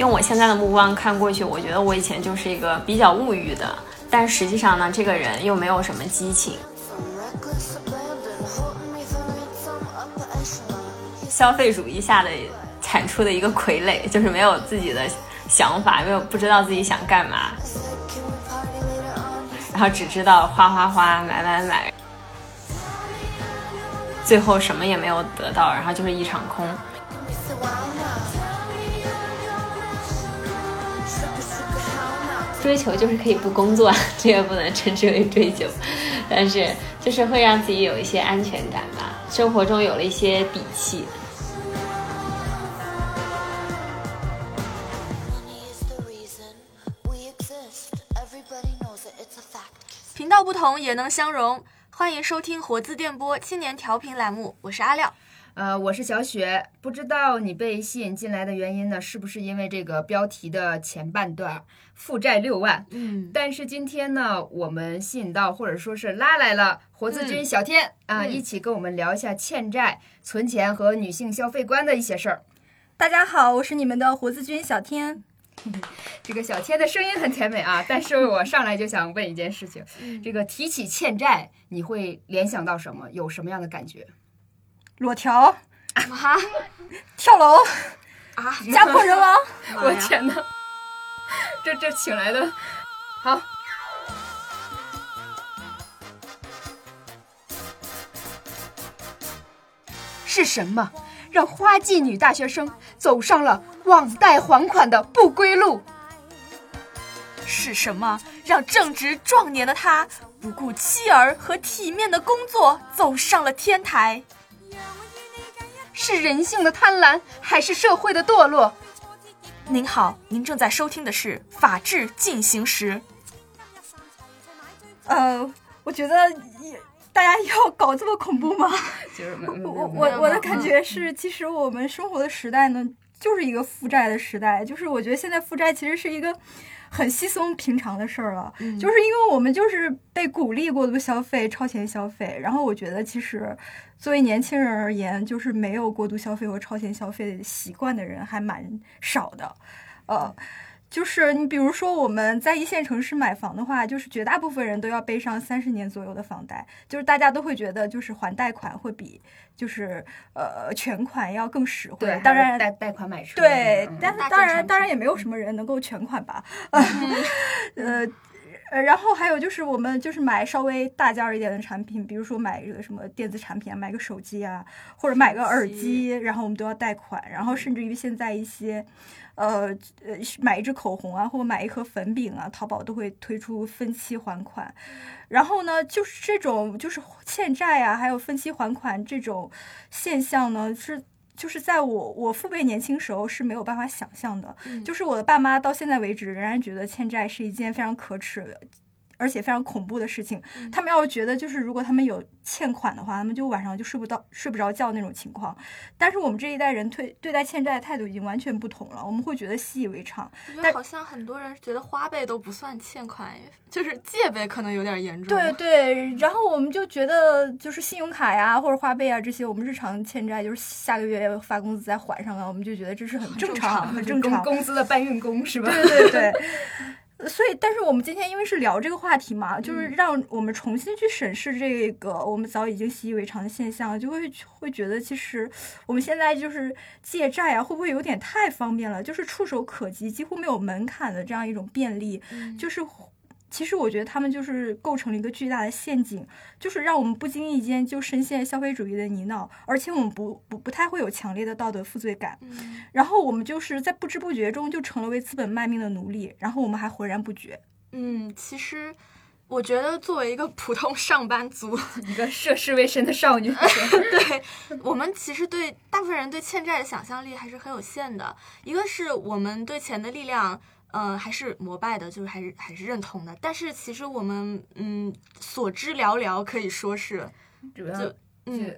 用我现在的目光看过去，我觉得我以前就是一个比较物欲的，但实际上呢，这个人又没有什么激情。消费主义下的产出的一个傀儡，就是没有自己的想法，没有不知道自己想干嘛，然后只知道花花花，买买买，最后什么也没有得到，然后就是一场空。追求就是可以不工作，这个不能称之为追求，但是就是会让自己有一些安全感吧，生活中有了一些底气。频道不同也能相融，欢迎收听活字电波青年调频栏目，我是阿廖。呃，我是小雪，不知道你被吸引进来的原因呢，是不是因为这个标题的前半段负债六万？嗯，但是今天呢，我们吸引到或者说是拉来了活字君小天啊，一起跟我们聊一下欠债、存钱和女性消费观的一些事儿。大家好，我是你们的活字君小天。这个小天的声音很甜美啊，但是我上来就想问一件事情，这个提起欠债，你会联想到什么？有什么样的感觉？裸条啊，跳楼啊，家破人亡！我天哪，这这请来的，好，是什么让花季女大学生走上了网贷还款的不归路？是什么让正值壮年的他不顾妻儿和体面的工作走上了天台？是人性的贪婪，还是社会的堕落？您好，您正在收听的是《法治进行时》。呃，我觉得大家要搞这么恐怖吗？就是我我我的感觉是，其实我们生活的时代呢，就是一个负债的时代。就是我觉得现在负债其实是一个。很稀松平常的事儿了，就是因为我们就是被鼓励过度消费、超前消费，然后我觉得其实作为年轻人而言，就是没有过度消费和超前消费习惯的人还蛮少的，呃。就是你比如说我们在一线城市买房的话，就是绝大部分人都要背上三十年左右的房贷，就是大家都会觉得就是还贷款会比就是呃全款要更实惠。当然贷贷款买车。对，但是当然当然也没有什么人能够全款吧。呃呃，然后还有就是我们就是买稍微大件儿一点的产品，比如说买这个什么电子产品啊，买个手机啊，或者买个耳机，然后我们都要贷款，然后甚至于现在一些。呃呃，买一支口红啊，或者买一盒粉饼啊，淘宝都会推出分期还款。然后呢，就是这种就是欠债啊，还有分期还款这种现象呢，是就是在我我父辈年轻时候是没有办法想象的。就是我的爸妈到现在为止仍然觉得欠债是一件非常可耻的。而且非常恐怖的事情，他们要是觉得就是如果他们有欠款的话，他们就晚上就睡不到、睡不着觉那种情况。但是我们这一代人对对待欠债的态度已经完全不同了，我们会觉得习以为常。但好像很多人觉得花呗都不算欠款，就是借呗可能有点严重。对对，然后我们就觉得就是信用卡呀或者花呗啊这些，我们日常欠债就是下个月发工资再还上啊，我们就觉得这是很正常、很正常。工资的搬运工是吧？对对对。所以，但是我们今天因为是聊这个话题嘛，就是让我们重新去审视这个我们早已经习以为常的现象，就会会觉得其实我们现在就是借债啊，会不会有点太方便了？就是触手可及，几乎没有门槛的这样一种便利，就是。其实我觉得他们就是构成了一个巨大的陷阱，就是让我们不经意间就深陷消费主义的泥淖，而且我们不不不太会有强烈的道德负罪感，然后我们就是在不知不觉中就成了为资本卖命的奴隶，然后我们还浑然不觉。嗯，其实我觉得作为一个普通上班族，一个涉世未深的少女，对我们其实对大部分人对欠债的想象力还是很有限的，一个是我们对钱的力量。嗯，还是膜拜的，就是还是还是认同的。但是其实我们嗯所知寥寥，可以说是主要嗯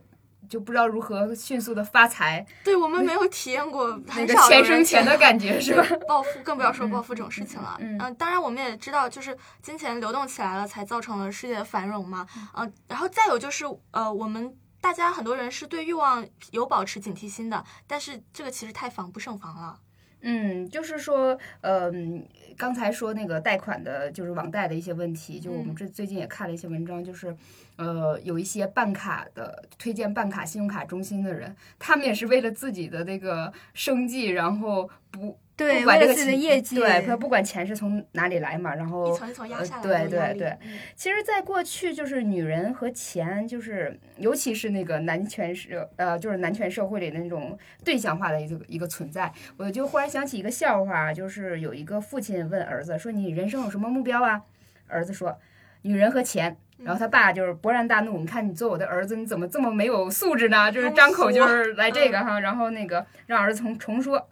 就不知道如何迅速的发财。对我们没有体验过很少钱生钱的感觉，是吧？暴富更不要说暴富这种事情了。嗯，当然我们也知道，就是金钱流动起来了，才造成了世界的繁荣嘛。嗯，然后再有就是呃，我们大家很多人是对欲望有保持警惕心的，但是这个其实太防不胜防了。嗯，就是说，嗯，刚才说那个贷款的，就是网贷的一些问题，就我们这最近也看了一些文章，就是，呃，有一些办卡的推荐办卡信用卡中心的人，他们也是为了自己的那个生计，然后不对，不管这个为了自己的钱业绩，对，他不管钱是从哪里来嘛，然后一层一层压呃下来的对对对，嗯其实，在过去，就是女人和钱，就是尤其是那个男权社，呃，就是男权社会里的那种对象化的一个一个存在。我就忽然想起一个笑话，就是有一个父亲问儿子说：“你人生有什么目标啊？”儿子说：“女人和钱。”然后他爸就是勃然大怒，你看你做我的儿子，你怎么这么没有素质呢？就是张口就是来这个哈，然后那个让儿子重重说，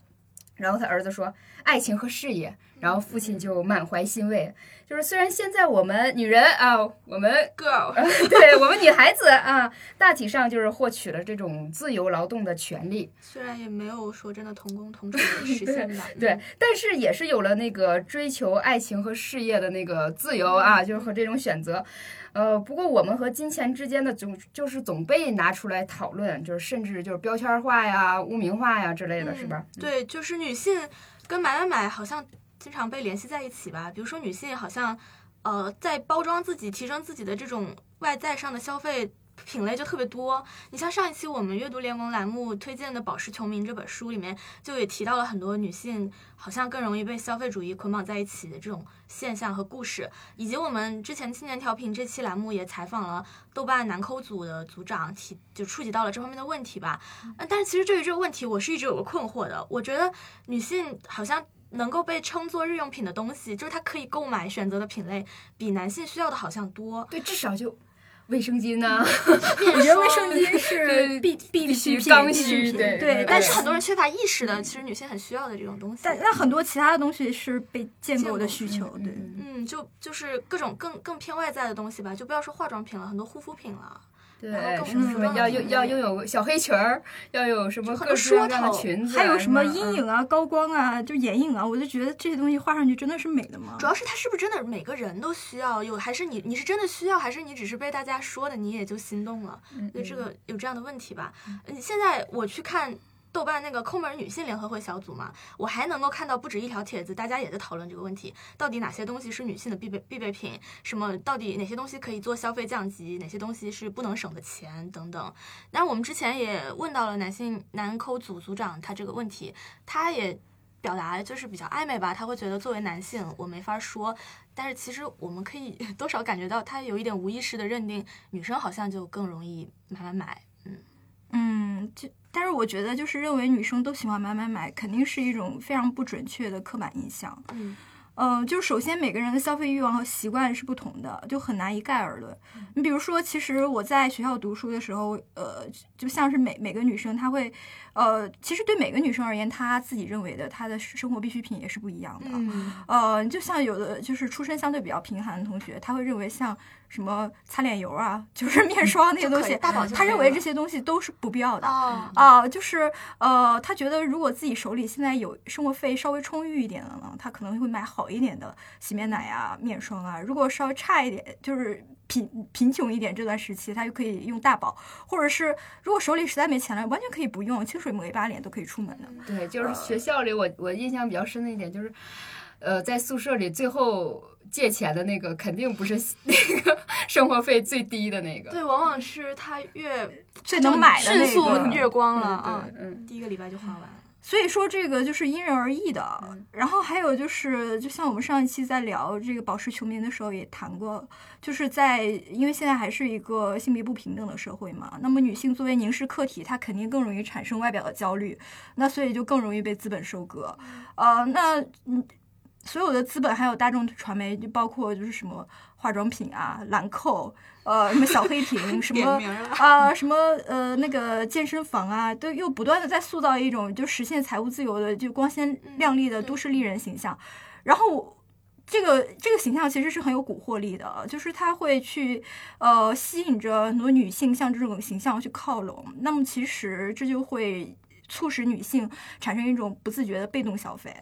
然后他儿子说爱情和事业，然后父亲就满怀欣慰，就是虽然现在我们女人啊，我们 girl，对我们女孩子啊，大体上就是获取了这种自由劳动的权利，虽然也没有说真的同工同酬的实现吧，对嗯，但是也是有了那个追求爱情和事业的那个自由啊，就是和这种选择。呃，不过我们和金钱之间的总就是总被拿出来讨论，就是甚至就是标签化呀、污名化呀之类的，是吧？对，就是女性跟买买买好像经常被联系在一起吧。比如说女性好像呃在包装自己、提升自己的这种外在上的消费。品类就特别多，你像上一期我们阅读联盟栏目推荐的《宝石穷民》这本书里面，就也提到了很多女性好像更容易被消费主义捆绑在一起的这种现象和故事，以及我们之前青年调频这期栏目也采访了豆瓣男抠组的组长，提就触及到了这方面的问题吧。嗯但是其实对于这个问题，我是一直有个困惑的。我觉得女性好像能够被称作日用品的东西，就是它可以购买选择的品类比男性需要的好像多。对，至少就卫生巾呐、我觉得卫生巾 是必必必需品，须刚必需品对对，但是是很多人缺乏意识的，其实女性很需要的这种东西。但那很多其他的东西是被建构的需求，对。嗯嗯，就就是各种更更偏外在的东西吧，就不要说化妆品了，很多护肤品了。对什么什么要拥要拥有小黑裙儿，要有什么很多各式各样的说头裙子啊，还有什么阴嗯影啊、高光啊、就眼影啊，我就觉得这些东西画上去真的是美的吗主？要是它是不是真的每个人都需要？有还是你你是真的需要，还是你只是被大家说的你也就心动了？嗯所以这个有这样的问题吧？嗯，现在我去看豆瓣那个抠门女性联合会小组嘛，我还能够看到不止一条帖子，大家也在讨论这个问题：到底哪些东西是女性的必备必备品？什么到底哪些东西可以做消费降级？哪些东西是不能省的钱等等？那我们之前也问到了男性男抠组组长他这个问题，他也。表达就是比较暧昧吧，他会觉得作为男性我没法说，但是其实我们可以 多少感觉到他有一点无意识的认定女生好像就更容易买买买，嗯，嗯，就但是我觉得就是认为女生都喜欢买买买，肯定是一种非常不准确的刻板印象。嗯嗯，就是首先每个人的消费欲望和习惯是不同的，就很难一概而论。你比如说，其实我在学校读书的时候，呃，就像是每每个女生，她会，呃，其实对每个女生而言，她自己认为的她的生活必需品也是不一样的。嗯呃，就像有的就是出身相对比较贫寒的同学，他会认为像什么擦脸油啊，就是面霜那些东西，他认为这些东西都是不必要的。哦，啊、就是呃，他觉得如果自己手里现在有生活费稍微充裕一点的呢，他可能会买好一点的洗面奶啊、面霜啊。如果稍微差一点，就是贫贫穷一点这段时期，他就可以用大宝，或者是如果手里实在没钱了，完全可以不用，清水抹一把脸都可以出门的。对，就是学校里我我印象比较深的一点就是，呃，在宿舍里最后借钱的那个肯定不是那个 生活费最低的那个，对，往往是他越最能买的那迅速个月光了嗯啊。第一个礼拜就花完了。所以说这个就是因人而异的。嗯然后还有就是，就像我们上一期在聊这个宝石穷民的时候也谈过，就是在因为现在还是一个性别不平等的社会嘛，那么女性作为凝视客体，她肯定更容易产生外表的焦虑，那所以就更容易被资本收割。呃，那嗯。所有的资本还有大众传媒，就包括就是什么化妆品啊、兰蔻，呃，什么小黑 瓶，什么啊、什么呃那个健身房啊，都又不断的在塑造一种就实现财务自由的就光鲜亮丽的都市丽人形象，然后。这个这个形象其实是很有蛊惑力的，就是它会去呃吸引着很多女性向这种形象去靠拢。那么其实这就会促使女性产生一种不自觉的被动消费。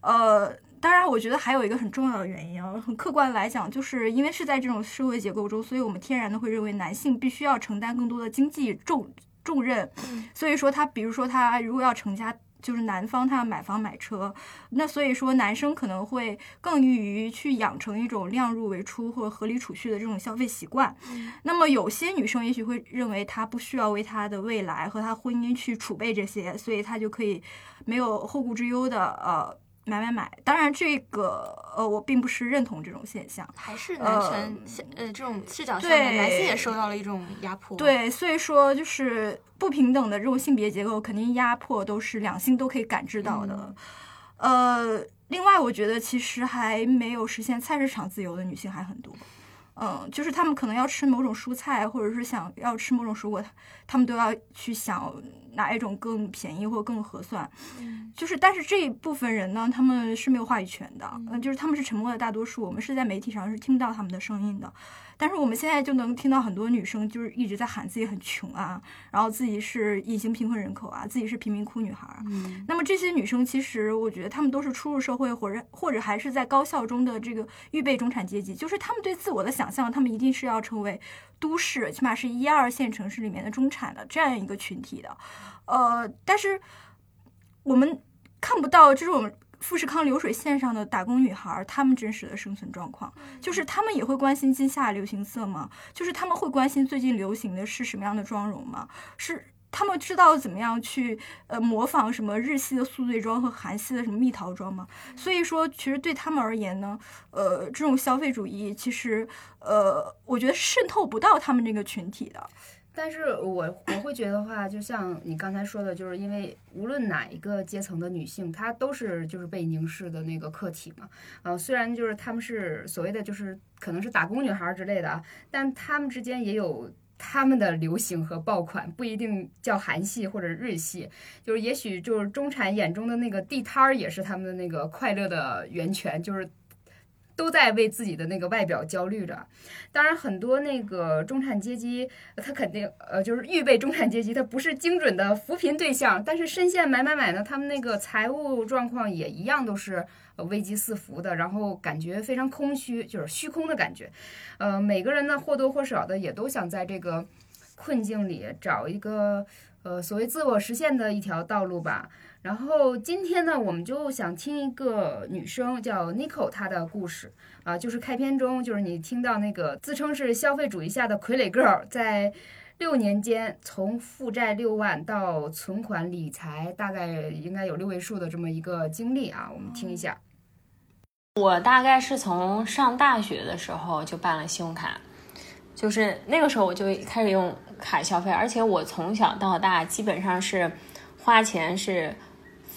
呃，当然，我觉得还有一个很重要的原因啊，很客观来讲，就是因为是在这种社会结构中，所以我们天然的会认为男性必须要承担更多的经济重重任，嗯所以说他，比如说他如果要成家。就是男方他要买房买车，那所以说男生可能会更易于去养成一种量入为出或合理储蓄的这种消费习惯。那么有些女生也许会认为她不需要为她的未来和她婚姻去储备这些，所以她就可以没有后顾之忧的呃买买买。当然这个呃我并不是认同这种现象。还是男权现呃这种视角下男性也受到了一种压迫。，对，所以说就是不平等的这种性别结构，肯定压迫都是两性都可以感知到的。呃，另外我觉得其实还没有实现菜市场自由的女性还很多。嗯，就是他们可能要吃某种蔬菜，或者是想要吃某种水果，他们都要去想哪一种更便宜或更合算。就是，但是这一部分人呢，他们是没有话语权的，嗯，就是他们是沉默的大多数，我们是在媒体上是听不到他们的声音的。但是我们现在就能听到很多女生就是一直在喊自己很穷啊，然后自己是隐形贫困人口啊，自己是贫民窟女孩儿。嗯，那么这些女生其实我觉得她们都是初入社会，或者或者还是在高校中的这个预备中产阶级，就是她们对自我的想象，她们一定是要成为都市，起码是一二线城市里面的中产的这样一个群体的。呃，但是我们看不到这种富士康流水线上的打工女孩儿，她们真实的生存状况，就是她们也会关心今夏流行色吗？就是她们会关心最近流行的是什么样的妆容吗？是他们知道怎么样去呃模仿什么日系的宿醉妆和韩系的什么蜜桃妆吗？所以说，其实对他们而言呢，呃，这种消费主义其实呃，我觉得渗透不到他们这个群体的。但是我我会觉得话，就像你刚才说的，就是因为无论哪一个阶层的女性，她都是就是被凝视的那个客体嘛。呃，虽然就是她们是所谓的就是可能是打工女孩之类的啊，但她们之间也有。他们的流行和爆款不一定叫韩系或者日系，就是也许就是中产眼中的那个地摊儿，也是他们的那个快乐的源泉，就是都在为自己的那个外表焦虑着。当然，很多那个中产阶级，他肯定呃，就是预备中产阶级，他不是精准的扶贫对象，但是深陷买买买呢，他们那个财务状况也一样都是危机四伏的，然后感觉非常空虚，就是虚空的感觉。呃，每个人呢或多或少的也都想在这个困境里找一个呃所谓自我实现的一条道路吧。然后今天呢，我们就想听一个女生叫 n i c o 她的故事啊、就是开篇中，就是你听到那个自称是消费主义下的傀儡 girl，在六年间从负债六万到存款理财大概应该有六位数的这么一个经历啊，我们听一下。我大概是从上大学的时候就办了信用卡，就是那个时候我就开始用卡消费，而且我从小到大基本上是花钱是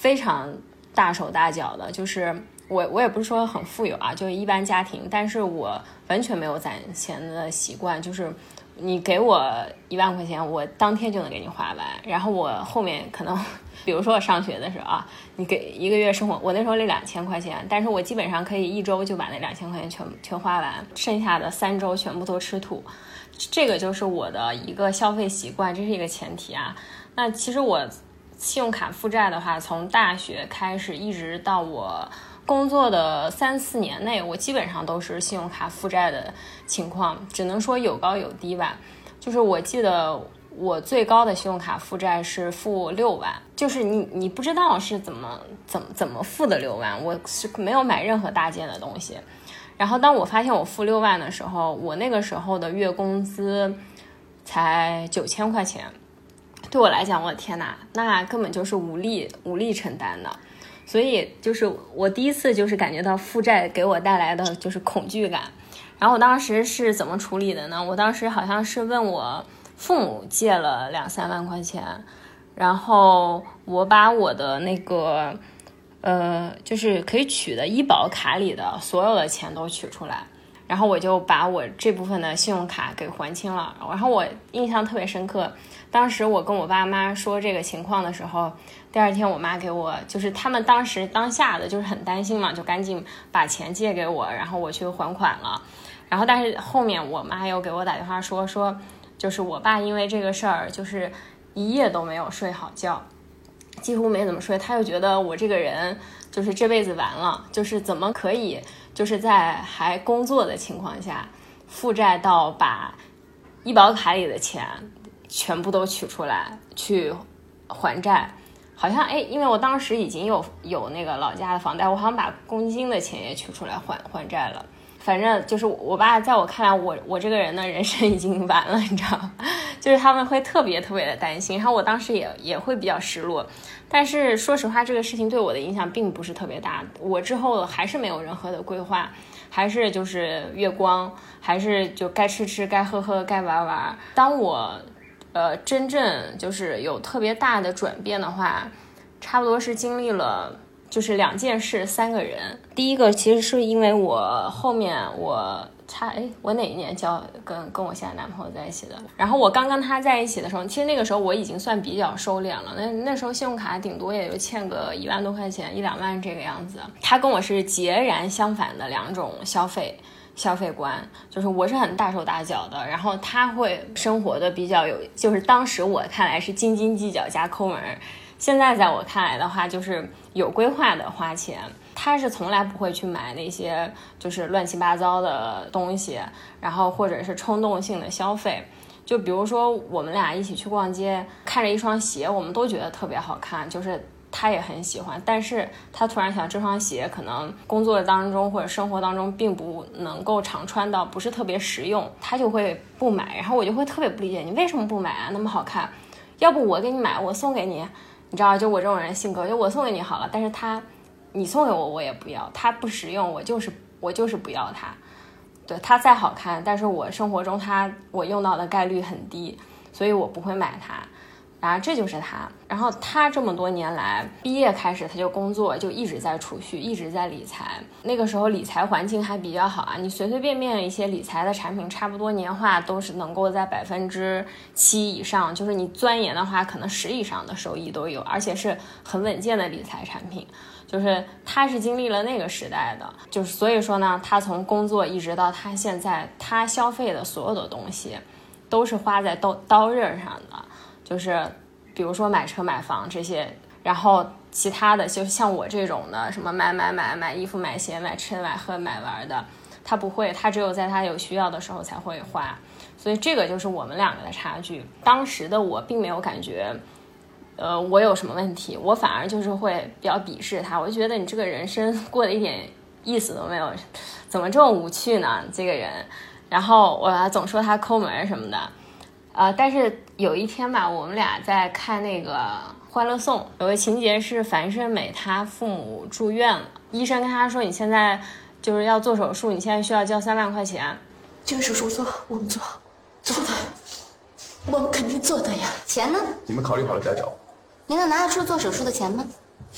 非常大手大脚的，就是我我也不是说很富有啊，就是一般家庭，但是我完全没有攒钱的习惯，就是你给我一万块钱，我当天就能给你花完，然后我后面可能，比如说我上学的时候啊，你给一个月生活，我那时候那两千块钱，但是我基本上可以一周就把那两千块钱全全花完，剩下的三周全部都吃土，这个就是我的一个消费习惯，这是一个前提啊。那其实我信用卡负债的话，从大学开始一直到我工作的三四年内，我基本上都是信用卡负债的情况，只能说有高有低吧。就是我记得我最高的信用卡负债是负六万，就是你你不知道是怎么怎么怎么付的六万，我是没有买任何大件的东西。然后当我发现我负六万的时候，我那个时候的月工资才九千块钱，对我来讲，我的天呐，那根本就是无力无力承担的。所以就是我第一次就是感觉到负债给我带来的就是恐惧感。然后我当时是怎么处理的呢？我当时好像是问我父母借了两三万块钱，然后我把我的那个呃，就是可以取的医保卡里的所有的钱都取出来，然后我就把我这部分的信用卡给还清了。然后我印象特别深刻，当时我跟我爸妈说这个情况的时候，第二天我妈给我，就是他们当时当下的就是很担心嘛，就赶紧把钱借给我，然后我去还款了。然后但是后面我妈又给我打电话说说，就是我爸因为这个事儿，就是一夜都没有睡好觉。几乎没怎么睡，他就觉得我这个人就是这辈子完了，就是怎么可以就是在还工作的情况下负债到把医保卡里的钱全部都取出来去还债，好像哎，因为我当时已经有有那个老家的房贷，我好像把公积金的钱也取出来还还债了。反正就是我爸在我看来，我我这个人的人生已经完了，你知道？就是他们会特别特别的担心，然后我当时也也会比较失落。但是说实话，这个事情对我的影响并不是特别大。我之后还是没有任何的规划，还是就是月光，还是就该吃吃，该喝喝，该玩玩。当我呃真正就是有特别大的转变的话，差不多是经历了。就是两件事，三个人。第一个其实是因为我后面我差哎，我哪一年交跟跟我现在男朋友在一起的？然后我刚跟他在一起的时候，其实那个时候我已经算比较收敛了。那那时候信用卡顶多也就欠个一万多块钱，一两万这个样子。他跟我是截然相反的两种消费消费观，就是我是很大手大脚的，然后他会生活的比较有，就是当时我看来是斤斤计较加抠门。现在在我看来的话，就是有规划的花钱。他是从来不会去买那些就是乱七八糟的东西，然后或者是冲动性的消费。就比如说我们俩一起去逛街，看着一双鞋，我们都觉得特别好看，就是他也很喜欢。但是他突然想这双鞋可能工作当中或者生活当中并不能够常穿到，不是特别实用，他就会不买。然后我就会特别不理解，你为什么不买啊？那么好看，要不我给你买，我送给你。你知道，就我这种人性格，就我送给你好了，但是他，你送给我我也不要，他不实用，我就是我就是不要它。对它再好看，但是我生活中它我用到的概率很低，所以我不会买它。然后这就是他，然后他这么多年来，毕业开始他就工作，就一直在储蓄，一直在理财。那个时候理财环境还比较好啊，你随随便便一些理财的产品，差不多年化都是能够在百分之七以上，就是你钻研的话，可能十以上的收益都有，而且是很稳健的理财产品。就是他是经历了那个时代的，就是所以说呢，他从工作一直到他现在，他消费的所有的东西，都是花在刀刀刃上的。就是，比如说买车买房这些，然后其他的就像我这种的，什么买买买买衣服买鞋买吃的买喝买玩的，他不会，他只有在他有需要的时候才会花，所以这个就是我们两个的差距。当时的我并没有感觉，呃，我有什么问题，我反而就是会比较鄙视他，我就觉得你这个人生 过得一点意思都没有，怎么这么无趣呢？这个人，然后我总说他抠门什么的。呃，但是有一天吧，我们俩在看那个《欢乐颂》，有个情节是樊胜美她父母住院了，医生跟她说：“你现在就是要做手术，你现在需要交三万块钱。”这个手术做，我们做，做的，我们肯定做的呀。钱呢？你们考虑好了再找。你能拿得出做手术的钱吗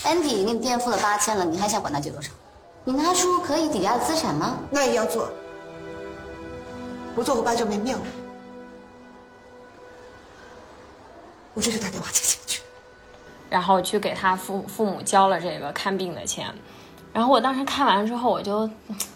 ？Andy 给你垫付了八千了，你还想管他借多少？你拿出可以抵押的资产吗？那也要做，不做我爸就没命了。我这就打电话借钱去，然后去给他父父母交了这个看病的钱，然后我当时看完之后，我就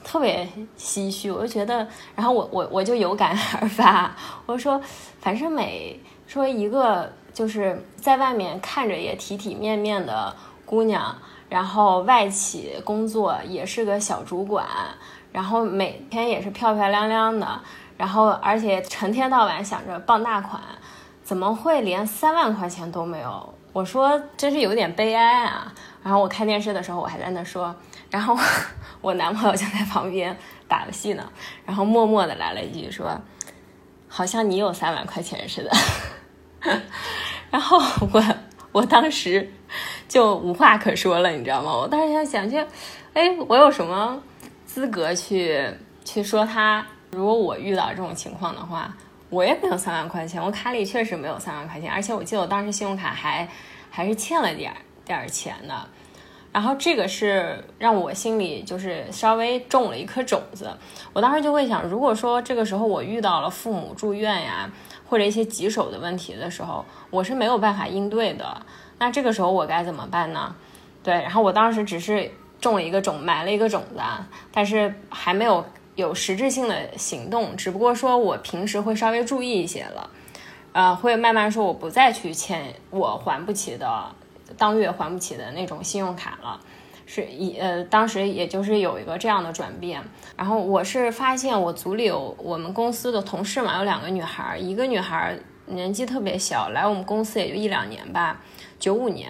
特别唏嘘，我就觉得，然后我我我就有感而发，我说，樊胜美说一个就是在外面看着也体体面面的姑娘，然后外企工作也是个小主管，然后每天也是漂漂亮亮的，然后而且成天到晚想着傍大款。怎么会连三万块钱都没有？我说真是有点悲哀啊！然后我看电视的时候，我还在那说，然后 我男朋友就在旁边打游戏呢，然后默默的来了一句说，好像你有三万块钱似的。然后我我当时就无话可说了，你知道吗？我当时在想，就哎，我有什么资格去去说他？如果我遇到这种情况的话。我也没有三万块钱，我卡里确实没有三万块钱，而且我记得我当时信用卡还还是欠了点点儿钱的，然后这个是让我心里就是稍微种了一颗种子。我当时就会想，如果说这个时候我遇到了父母住院呀，或者一些棘手的问题的时候，我是没有办法应对的，那这个时候我该怎么办呢？对，然后我当时只是种了一个种，埋了一个种子，但是还没有。有实质性的行动，只不过说我平时会稍微注意一些了，呃，会慢慢说我不再去欠我还不起的当月还不起的那种信用卡了，是一呃，当时也就是有一个这样的转变。然后我是发现我组里有我们公司的同事嘛，有两个女孩，一个女孩年纪特别小，来我们公司也就一两年吧，九五年，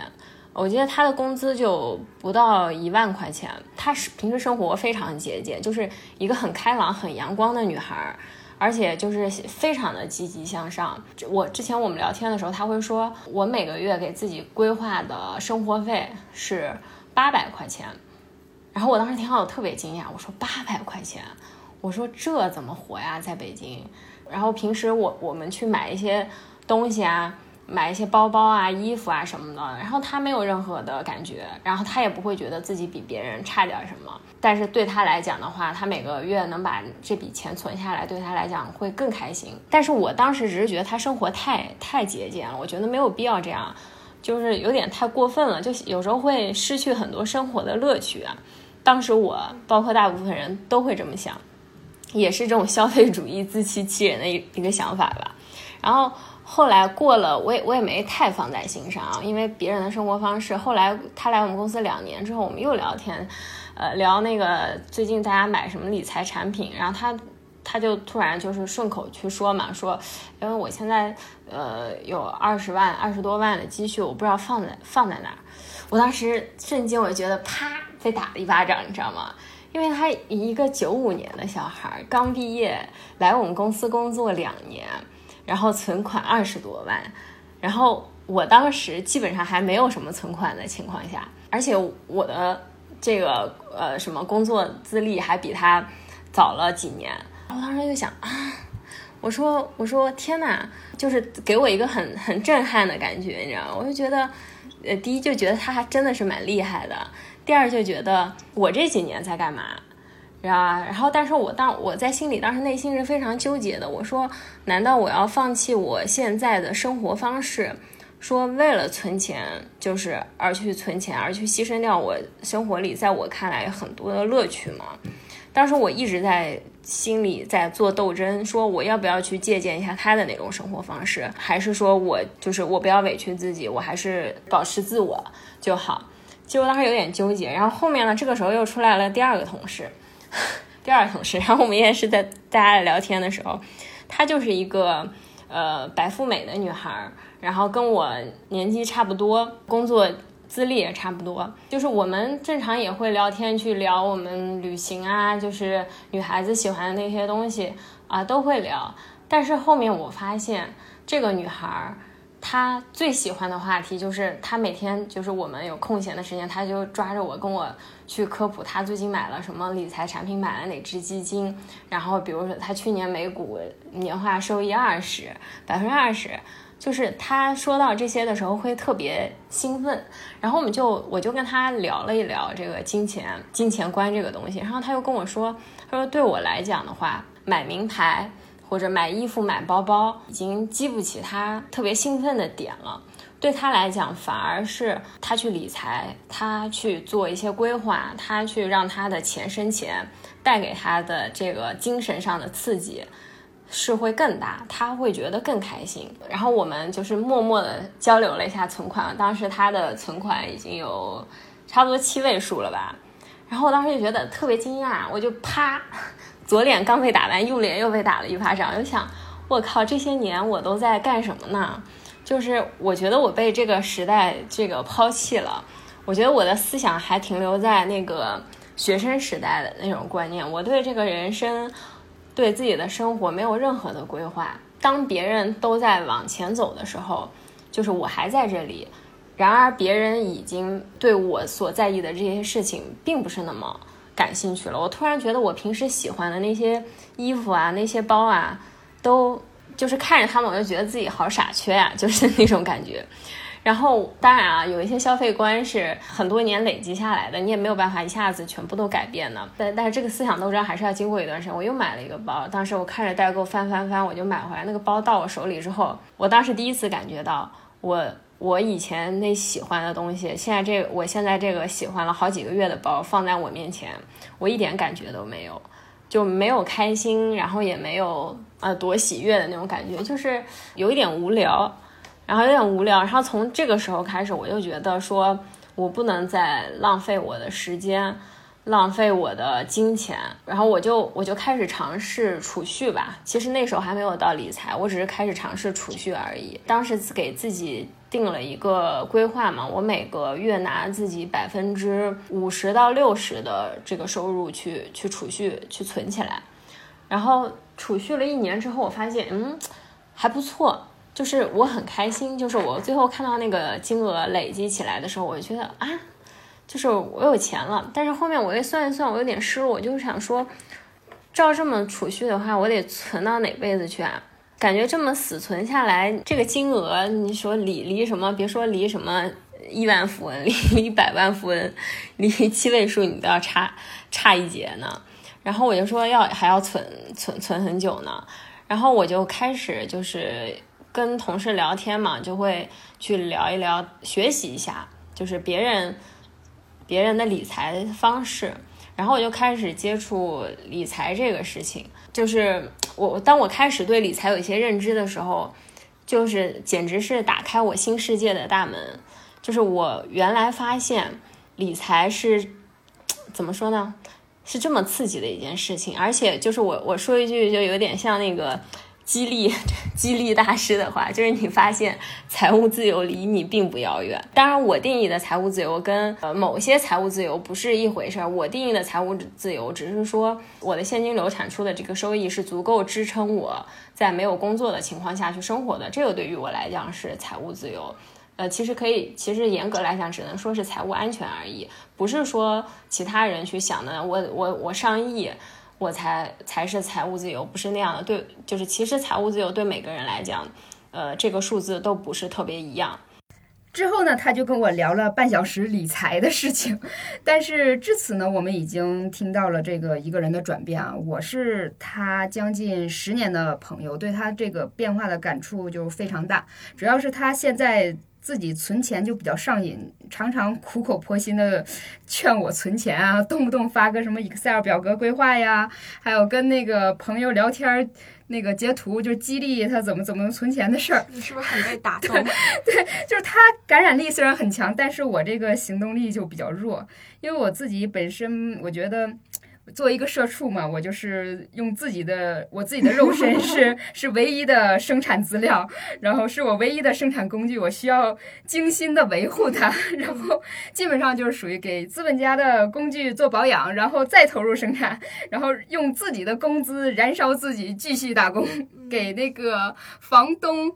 我记得她的工资就不到一万块钱，她是平时生活非常节俭，就是一个很开朗、很阳光的女孩，而且就是非常的积极向上。我之前我们聊天的时候，她会说，我每个月给自己规划的生活费是八百块钱，然后我当时听到我特别惊讶，我说八百块钱，我说这怎么活呀，在北京？然后平时我我们去买一些东西啊。买一些包包啊、衣服啊什么的，然后他没有任何的感觉，然后他也不会觉得自己比别人差点什么。但是对他来讲的话，他每个月能把这笔钱存下来，对他来讲会更开心。但是我当时只是觉得他生活太太节俭了，我觉得没有必要这样，就是有点太过分了，就有时候会失去很多生活的乐趣啊。当时我，包括大部分人都会这么想，也是这种消费主义自欺欺人的一一个想法吧。然后。后来过了，我也我也没太放在心上，因为别人的生活方式。后来他来我们公司两年之后，我们又聊天，呃，聊那个最近大家买什么理财产品，然后他他就突然就是顺口去说嘛，说因为我现在呃有二十万二十多万的积蓄，我不知道放在放在哪儿。我当时瞬间我就觉得啪被打了一巴掌，你知道吗？因为他一个九五年的小孩刚毕业来我们公司工作两年。然后存款二十多万，然后我当时基本上还没有什么存款的情况下，而且我的这个呃什么工作资历还比他早了几年，我当时就想啊，我说我说天哪，就是给我一个很很震撼的感觉，你知道吗？我就觉得，呃，第一就觉得他还真的是蛮厉害的，第二就觉得我这几年在干嘛？啊，然后，但是我当我在心里当时内心是非常纠结的。我说，难道我要放弃我现在的生活方式，说为了存钱，就是而去存钱，而去牺牲掉我生活里在我看来很多的乐趣吗？当时我一直在心里在做斗争，说我要不要去借鉴一下他的那种生活方式，还是说我就是我不要委屈自己，我还是保持自我就好。结果当时有点纠结。然后后面呢，这个时候又出来了第二个同事。第二同事，然后我们也是在大家聊天的时候，她就是一个呃白富美的女孩，然后跟我年纪差不多，工作资历也差不多，就是我们正常也会聊天去聊我们旅行啊，就是女孩子喜欢的那些东西啊都会聊，但是后面我发现这个女孩。他最喜欢的话题就是他每天就是我们有空闲的时间，他就抓着我跟我去科普他最近买了什么理财产品，买了哪只基金。然后比如说他去年美股年化收益二十百分之二十，就是他说到这些的时候会特别兴奋。然后我们就我就跟他聊了一聊这个金钱金钱观这个东西。然后他又跟我说，他说对我来讲的话，买名牌。或者买衣服、买包包，已经激不起他特别兴奋的点了。对他来讲，反而是他去理财，他去做一些规划，他去让他的钱生钱，带给他的这个精神上的刺激是会更大，他会觉得更开心。然后我们就是默默的交流了一下存款，当时他的存款已经有差不多七位数了吧。然后我当时就觉得特别惊讶，我就啪。左脸刚被打完，右脸又被打了一巴掌。我就想，我靠，这些年我都在干什么呢？就是我觉得我被这个时代这个抛弃了。我觉得我的思想还停留在那个学生时代的那种观念。我对这个人生，对自己的生活没有任何的规划。当别人都在往前走的时候，就是我还在这里。然而别人已经对我所在意的这些事情，并不是那么。感兴趣了，我突然觉得我平时喜欢的那些衣服啊，那些包啊，都就是看着他们，我就觉得自己好傻缺呀，就是那种感觉。然后当然啊，有一些消费观是很多年累积下来的，你也没有办法一下子全部都改变的。但但是这个思想斗争还是要经过一段时间。我又买了一个包，当时我看着代购翻翻翻，我就买回来。那个包到我手里之后，我当时第一次感觉到我。我以前那喜欢的东西，现在这我现在这个喜欢了好几个月的包放在我面前，我一点感觉都没有，就没有开心，然后也没有啊多喜悦的那种感觉，就是有一点无聊，然后有点无聊，然后从这个时候开始，我就觉得说我不能再浪费我的时间浪费我的金钱，然后我就我就开始尝试储蓄吧。其实那时候还没有到理财，我只是开始尝试储蓄而已。当时给自己定了一个规划嘛，我每个月拿自己百分之五十到六十的这个收入去去储蓄去存起来。然后储蓄了一年之后，我发现嗯还不错，就是我很开心。就是我最后看到那个金额累积起来的时候，我就觉得啊。就是我有钱了，但是后面我又算一算，我有点失落。我就想说，照这么储蓄的话，我得存到哪辈子去啊？感觉这么死存下来，这个金额，你说离离什么？别说离什么亿万富翁，离离百万富翁，离七位数你都要差差一截呢。然后我就说要还要存存存很久呢。然后我就开始就是跟同事聊天嘛，就会去聊一聊，学习一下，就是别人。别人的理财方式，然后我就开始接触理财这个事情。就是我当我开始对理财有一些认知的时候，就是简直是打开我新世界的大门。就是我原来发现理财是怎么说呢？是这么刺激的一件事情。而且就是我我说一句，就有点像那个。激励 激励大师的话，就是你发现财务自由离你并不遥远。当然，我定义的财务自由跟呃某些财务自由不是一回事儿。我定义的财务自由，只是说我的现金流产出的这个收益是足够支撑我在没有工作的情况下去生活的。这个对于我来讲是财务自由。呃，其实可以，其实严格来讲，只能说是财务安全而已，不是说其他人去想的。我我我上亿。我才才是财务自由，不是那样的。对，就是其实财务自由对每个人来讲，呃，这个数字都不是特别一样。之后呢，他就跟我聊了半小时理财的事情。但是至此呢，我们已经听到了这个一个人的转变啊。我是他将近十年的朋友，对他这个变化的感触就非常大。主要是他现在。自己存钱就比较上瘾，常常苦口婆心的劝我存钱啊，动不动发个什么 Excel 表格规划呀，还有跟那个朋友聊天那个截图，就激励他怎么怎么存钱的事儿。你是不是很被打动？对，就是他感染力虽然很强，但是我这个行动力就比较弱，因为我自己本身我觉得。作为一个社畜嘛，我就是用自己的我自己的肉身 是是唯一的生产资料，然后是我唯一的生产工具，我需要精心的维护它，然后基本上就是属于给资本家的工具做保养，然后再投入生产，然后用自己的工资燃烧自己继续打工，给那个房东。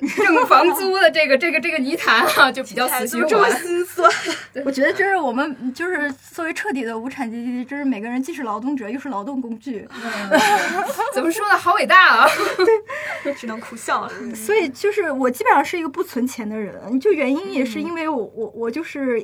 挣房租的这个这个这个泥潭啊，就比较死循环。心酸。我觉得这是我们就是作为彻底的无产阶级，就是每个人既是劳动者又是劳动工具。怎么说呢？好伟大啊！对，只能苦笑。所以就是我基本上是一个不存钱的人，就原因也是因为我我我就是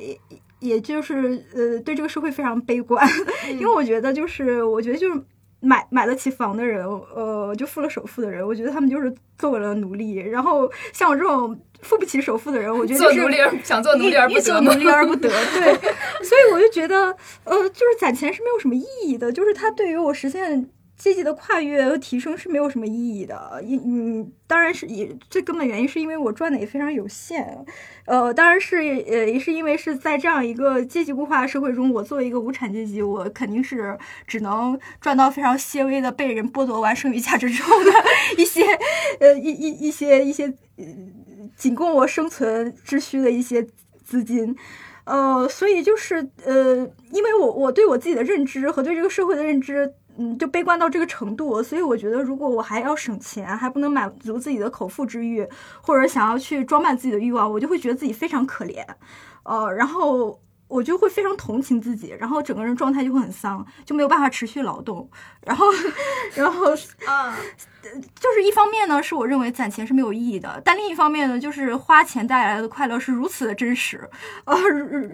也就是呃对这个社会非常悲观，因为我觉得就是我觉得就是。买买得起房的人，呃，就付了首付的人，我觉得他们就是做了奴隶。然后像我这种付不起首付的人，我觉得做奴隶想做奴隶而不得，奴隶而不得。对，所以我就觉得，呃，就是攒钱是没有什么意义的，就是它对于我实现。阶级的跨越和提升是没有什么意义的，因嗯，当然是以最根本原因是因为我赚的也非常有限，呃，当然是呃也是因为是在这样一个阶级固化的社会中，我作为一个无产阶级，我肯定是只能赚到非常些微的被人剥夺完剩余价值之后的一些呃一一一些一些呃仅供我生存之需的一些资金，呃，所以就是呃，因为我我对我自己的认知和对这个社会的认知。嗯，就悲观到这个程度，所以我觉得，如果我还要省钱，还不能满足自己的口腹之欲，或者想要去装扮自己的欲望，我就会觉得自己非常可怜，呃，然后我就会非常同情自己，然后整个人状态就会很丧，就没有办法持续劳动，然后，然后，啊。就是一方面呢，是我认为攒钱是没有意义的，但另一方面呢，就是花钱带来的快乐是如此的真实，呃，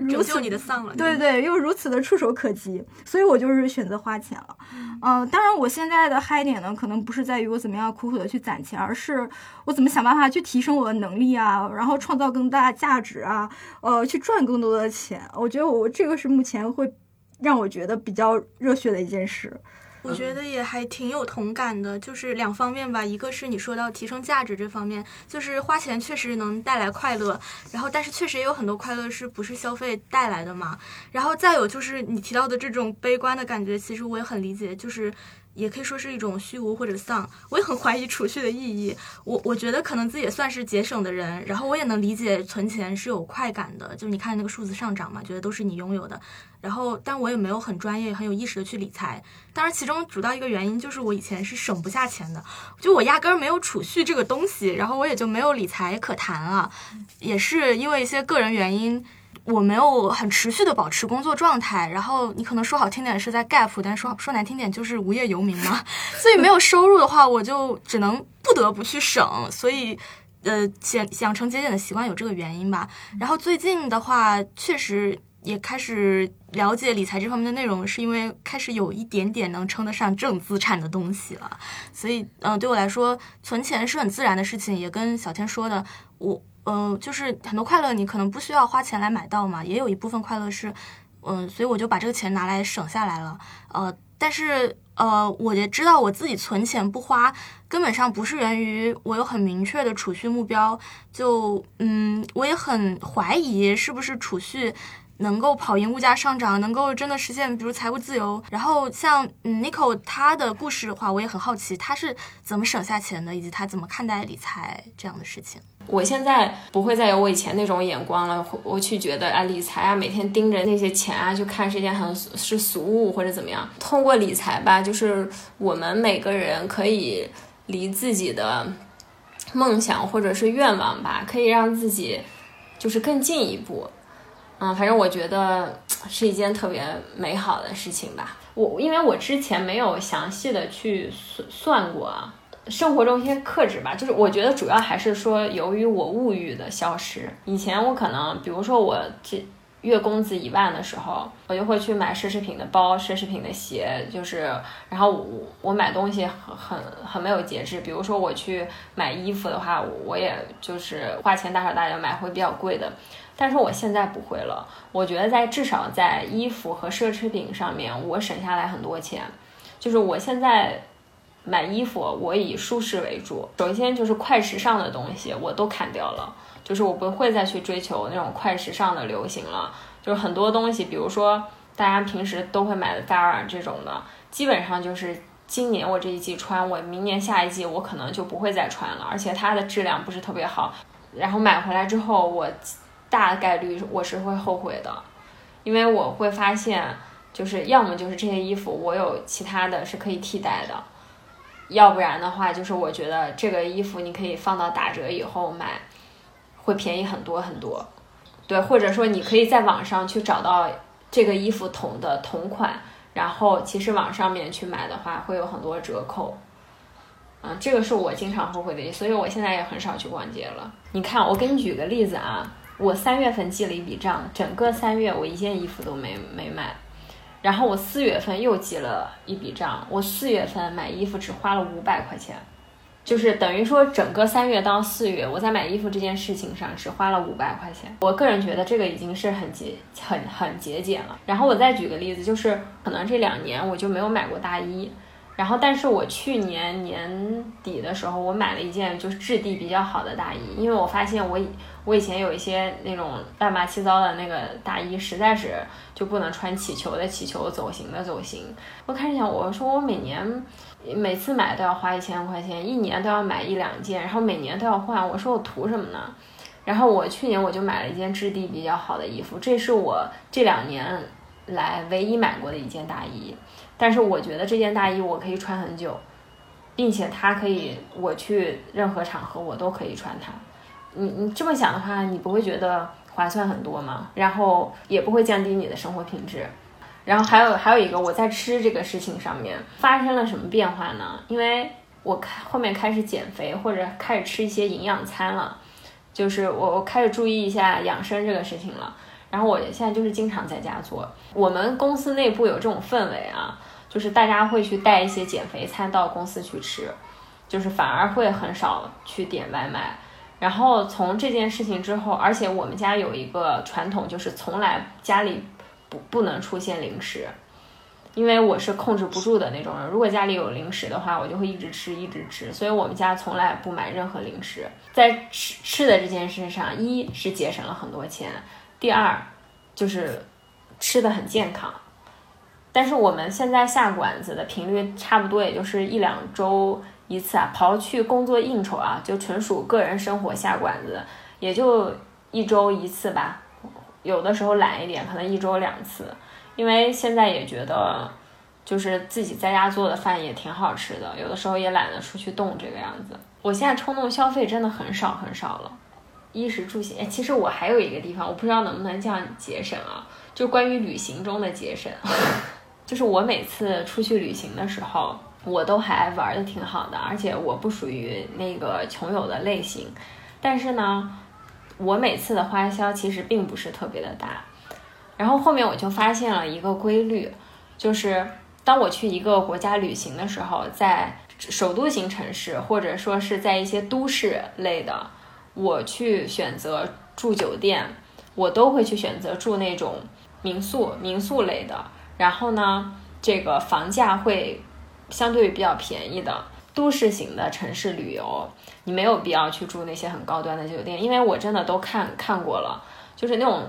如此你的丧了，对对，又如此的触手可及，所以我就是选择花钱了。嗯，当然我现在的嗨点呢，可能不是在于我怎么样苦苦的去攒钱，而是我怎么想办法去提升我的能力啊，然后创造更大价值啊，呃，去赚更多的钱。我觉得我这个是目前会让我觉得比较热血的一件事。我觉得也还挺有同感的，就是两方面吧，一个是你说到提升价值这方面，就是花钱确实能带来快乐，然后但是确实也有很多快乐是不是消费带来的嘛，然后再有就是你提到的这种悲观的感觉，其实我也很理解，就是。也可以说是一种虚无或者丧，我也很怀疑储蓄的意义。我我觉得可能自己也算是节省的人，然后我也能理解存钱是有快感的，就是你看那个数字上涨嘛，觉得都是你拥有的。然后，但我也没有很专业、很有意识的去理财。当然，其中主要一个原因就是我以前是省不下钱的，就我压根儿没有储蓄这个东西，然后我也就没有理财可谈了。也是因为一些个人原因。我没有很持续的保持工作状态，然后你可能说好听点是在 gap，但说说难听点就是无业游民嘛。所以没有收入的话，我就只能不得不去省。所以，呃，养养成节俭的习惯有这个原因吧。然后最近的话，确实也开始了解理财这方面的内容，是因为开始有一点点能称得上正资产的东西了。所以，嗯，对我来说，存钱是很自然的事情。也跟小天说的，我。嗯，就是很多快乐你可能不需要花钱来买到嘛，也有一部分快乐是，嗯，所以我就把这个钱拿来省下来了。呃，但是呃，我也知道我自己存钱不花，根本上不是源于我有很明确的储蓄目标。就嗯，我也很怀疑是不是储蓄能够跑赢物价上涨，能够真的实现比如财务自由。然后像 Nico 他的故事的话，我也很好奇他是怎么省下钱的，以及他怎么看待理财这样的事情。我现在不会再有我以前那种眼光了，我去觉得啊理财啊，每天盯着那些钱啊，就看是一件很是俗物或者怎么样。通过理财吧，就是我们每个人可以离自己的梦想或者是愿望吧，可以让自己就是更进一步。嗯，反正我觉得是一件特别美好的事情吧。我因为我之前没有详细的去算算过啊。生活中一些克制吧，就是我觉得主要还是说，由于我物欲的消失。以前我可能，比如说我这月工资一万的时候，我就会去买奢侈品的包、奢侈品的鞋，就是，然后我我买东西很很很没有节制。比如说我去买衣服的话，我也就是花钱大手大脚买会比较贵的。但是我现在不会了，我觉得在至少在衣服和奢侈品上面，我省下来很多钱。就是我现在。买衣服，我以舒适为主。首先就是快时尚的东西，我都砍掉了，就是我不会再去追求那种快时尚的流行了。就是很多东西，比如说大家平时都会买的 Zara 这种的，基本上就是今年我这一季穿，我明年下一季我可能就不会再穿了，而且它的质量不是特别好。然后买回来之后，我大概率我是会后悔的，因为我会发现，就是要么就是这些衣服我有其他的是可以替代的。要不然的话，就是我觉得这个衣服你可以放到打折以后买，会便宜很多很多。对，或者说你可以在网上去找到这个衣服同的同款，然后其实网上面去买的话会有很多折扣。嗯，这个是我经常后悔的，所以我现在也很少去逛街了。你看，我给你举个例子啊，我三月份记了一笔账，整个三月我一件衣服都没没买。然后我四月份又记了一笔账，我四月份买衣服只花了五百块钱，就是等于说整个三月到四月，我在买衣服这件事情上只花了五百块钱。我个人觉得这个已经是很节很很节俭了。然后我再举个例子，就是可能这两年我就没有买过大衣。然后，但是我去年年底的时候，我买了一件就是质地比较好的大衣，因为我发现我我以前有一些那种乱八七糟的那个大衣，实在是就不能穿起球的起球，走形的走形。我开始想，我说我每年每次买都要花一千块钱，一年都要买一两件，然后每年都要换，我说我图什么呢？然后我去年我就买了一件质地比较好的衣服，这是我这两年来唯一买过的一件大衣。但是我觉得这件大衣我可以穿很久，并且它可以我去任何场合我都可以穿它。你你这么想的话，你不会觉得划算很多吗？然后也不会降低你的生活品质。然后还有还有一个，我在吃这个事情上面发生了什么变化呢？因为我开后面开始减肥或者开始吃一些营养餐了，就是我我开始注意一下养生这个事情了。然后我现在就是经常在家做。我们公司内部有这种氛围啊。就是大家会去带一些减肥餐到公司去吃，就是反而会很少去点外卖。然后从这件事情之后，而且我们家有一个传统，就是从来家里不不能出现零食，因为我是控制不住的那种人。如果家里有零食的话，我就会一直吃，一直吃。所以我们家从来不买任何零食。在吃吃的这件事上，一是节省了很多钱，第二就是吃的很健康。但是我们现在下馆子的频率差不多，也就是一两周一次啊。刨去工作应酬啊，就纯属个人生活下馆子，也就一周一次吧。有的时候懒一点，可能一周两次。因为现在也觉得，就是自己在家做的饭也挺好吃的，有的时候也懒得出去动这个样子。我现在冲动消费真的很少很少了，衣食住行。哎，其实我还有一个地方，我不知道能不能这样节省啊，就关于旅行中的节省。就是我每次出去旅行的时候，我都还玩的挺好的，而且我不属于那个穷游的类型。但是呢，我每次的花销其实并不是特别的大。然后后面我就发现了一个规律，就是当我去一个国家旅行的时候，在首都型城市或者说是在一些都市类的，我去选择住酒店，我都会去选择住那种民宿、民宿类的。然后呢，这个房价会相对于比较便宜的都市型的城市旅游，你没有必要去住那些很高端的酒店，因为我真的都看看过了，就是那种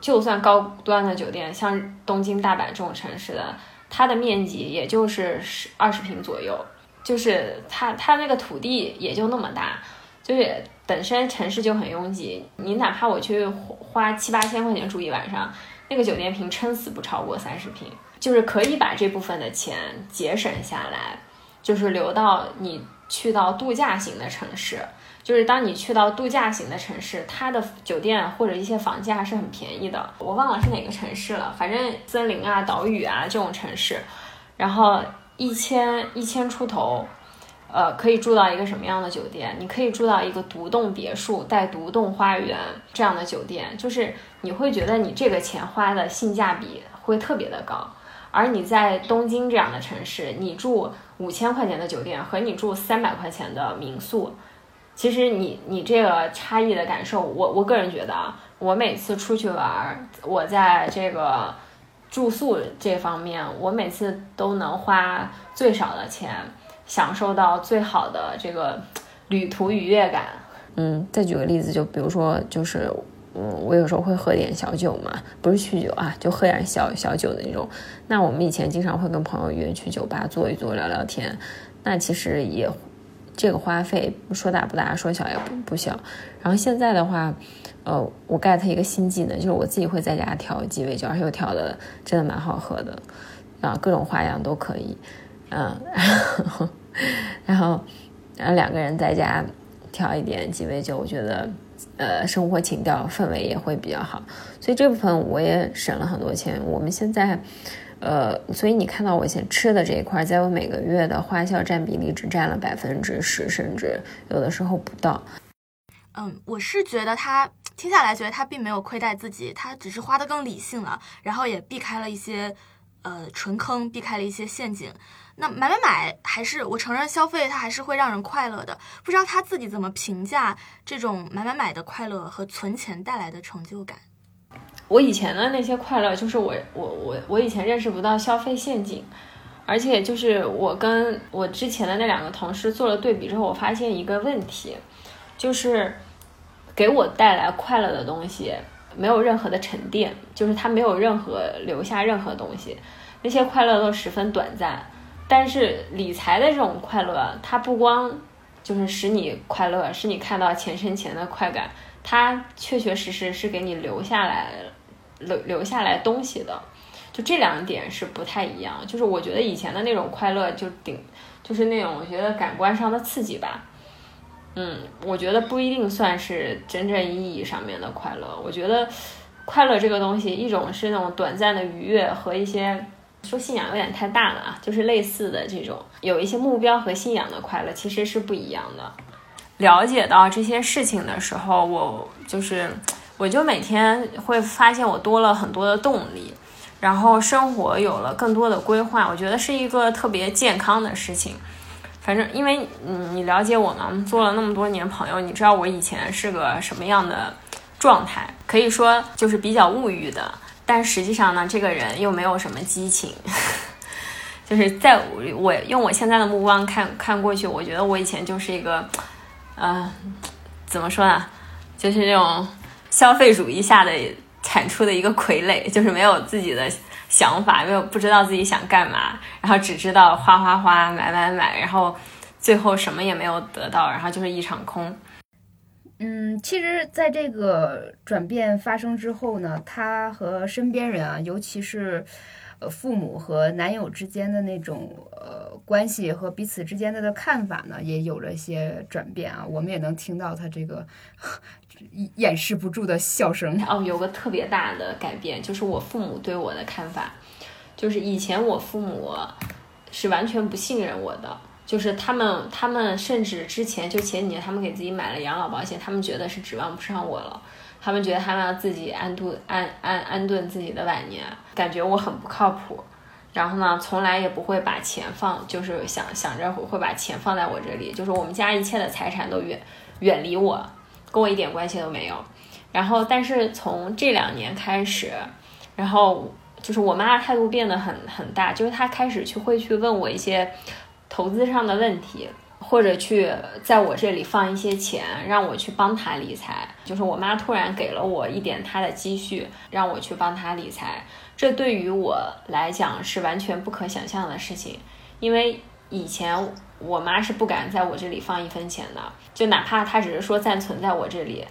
就算高端的酒店，像东京、大阪这种城市的，它的面积也就是十二十平左右，就是它它那个土地也就那么大，就是本身城市就很拥挤，你哪怕我去花七八千块钱住一晚上。那个酒店平撑死不超过三十平，就是可以把这部分的钱节省下来，就是留到你去到度假型的城市。就是当你去到度假型的城市，它的酒店或者一些房价是很便宜的。我忘了是哪个城市了，反正森林啊、岛屿啊这种城市，然后一千一千出头。呃，可以住到一个什么样的酒店？你可以住到一个独栋别墅带独栋花园这样的酒店，就是你会觉得你这个钱花的性价比会特别的高。而你在东京这样的城市，你住五千块钱的酒店和你住三百块钱的民宿，其实你你这个差异的感受，我我个人觉得啊，我每次出去玩，我在这个住宿这方面，我每次都能花最少的钱。享受到最好的这个旅途愉悦感。嗯，再举个例子，就比如说，就是嗯，我有时候会喝点小酒嘛，不是酗酒啊，就喝点小小酒的那种。那我们以前经常会跟朋友约去酒吧坐一坐，聊聊天。那其实也这个花费说大不大，说小也不不小。然后现在的话，呃，我 get 一个新技能，就是我自己会在家调鸡尾酒，而且我调的真的蛮好喝的啊，各种花样都可以。嗯，然后，然后两个人在家调一点鸡尾酒，我觉得，呃，生活情调氛围也会比较好。所以这部分我也省了很多钱。我们现在，呃，所以你看到我现吃的这一块，在我每个月的花销占比例只占了百分之十，甚至有的时候不到。嗯，我是觉得他听下来，觉得他并没有亏待自己，他只是花的更理性了，然后也避开了一些呃纯坑，避开了一些陷阱。那买买买还是我承认消费它还是会让人快乐的，不知道他自己怎么评价这种买买买的快乐和存钱带来的成就感。我以前的那些快乐就是我我我我以前认识不到消费陷阱，而且就是我跟我之前的那两个同事做了对比之后，我发现一个问题，就是给我带来快乐的东西没有任何的沉淀，就是它没有任何留下任何东西，那些快乐都十分短暂。但是理财的这种快乐，它不光就是使你快乐，使你看到钱生钱的快感，它确确实实是给你留下来留留下来东西的。就这两点是不太一样。就是我觉得以前的那种快乐，就顶就是那种我觉得感官上的刺激吧。嗯，我觉得不一定算是真正意义上面的快乐。我觉得快乐这个东西，一种是那种短暂的愉悦和一些。说信仰有点太大了啊，就是类似的这种有一些目标和信仰的快乐其实是不一样的。了解到这些事情的时候，我就是我就每天会发现我多了很多的动力，然后生活有了更多的规划，我觉得是一个特别健康的事情。反正因为嗯，你了解我嘛，做了那么多年朋友，你知道我以前是个什么样的状态，可以说就是比较物欲的。但实际上呢，这个人又没有什么激情，就是在我用我现在的目光看看过去，我觉得我以前就是一个，呃，怎么说呢，就是那种消费主义下的产出的一个傀儡，就是没有自己的想法，没有不知道自己想干嘛，然后只知道花花花买买买，然后最后什么也没有得到，然后就是一场空。嗯，其实，在这个转变发生之后呢，他和身边人啊，尤其是。呃，父母和男友之间的那种呃关系和彼此之间的的看法呢，也有了一些转变啊。我们也能听到他这个 掩饰不住的笑声。哦，有个特别大的改变，就是我父母对我的看法，就是以前我父母是完全不信任我的，就是他们他们甚至之前就前几年他们给自己买了养老保险，他们觉得是指望不上我了。他们觉得他们要自己安度安安安顿自己的晚年，感觉我很不靠谱。然后呢，从来也不会把钱放，就是想想着会把钱放在我这里，就是我们家一切的财产都远远离我，跟我一点关系都没有。然后，但是从这两年开始，然后就是我妈的态度变得很很大，就是她开始去会去问我一些投资上的问题。或者去在我这里放一些钱，让我去帮他理财。就是我妈突然给了我一点她的积蓄，让我去帮他理财。这对于我来讲是完全不可想象的事情，因为以前我妈是不敢在我这里放一分钱的，就哪怕她只是说暂存在我这里，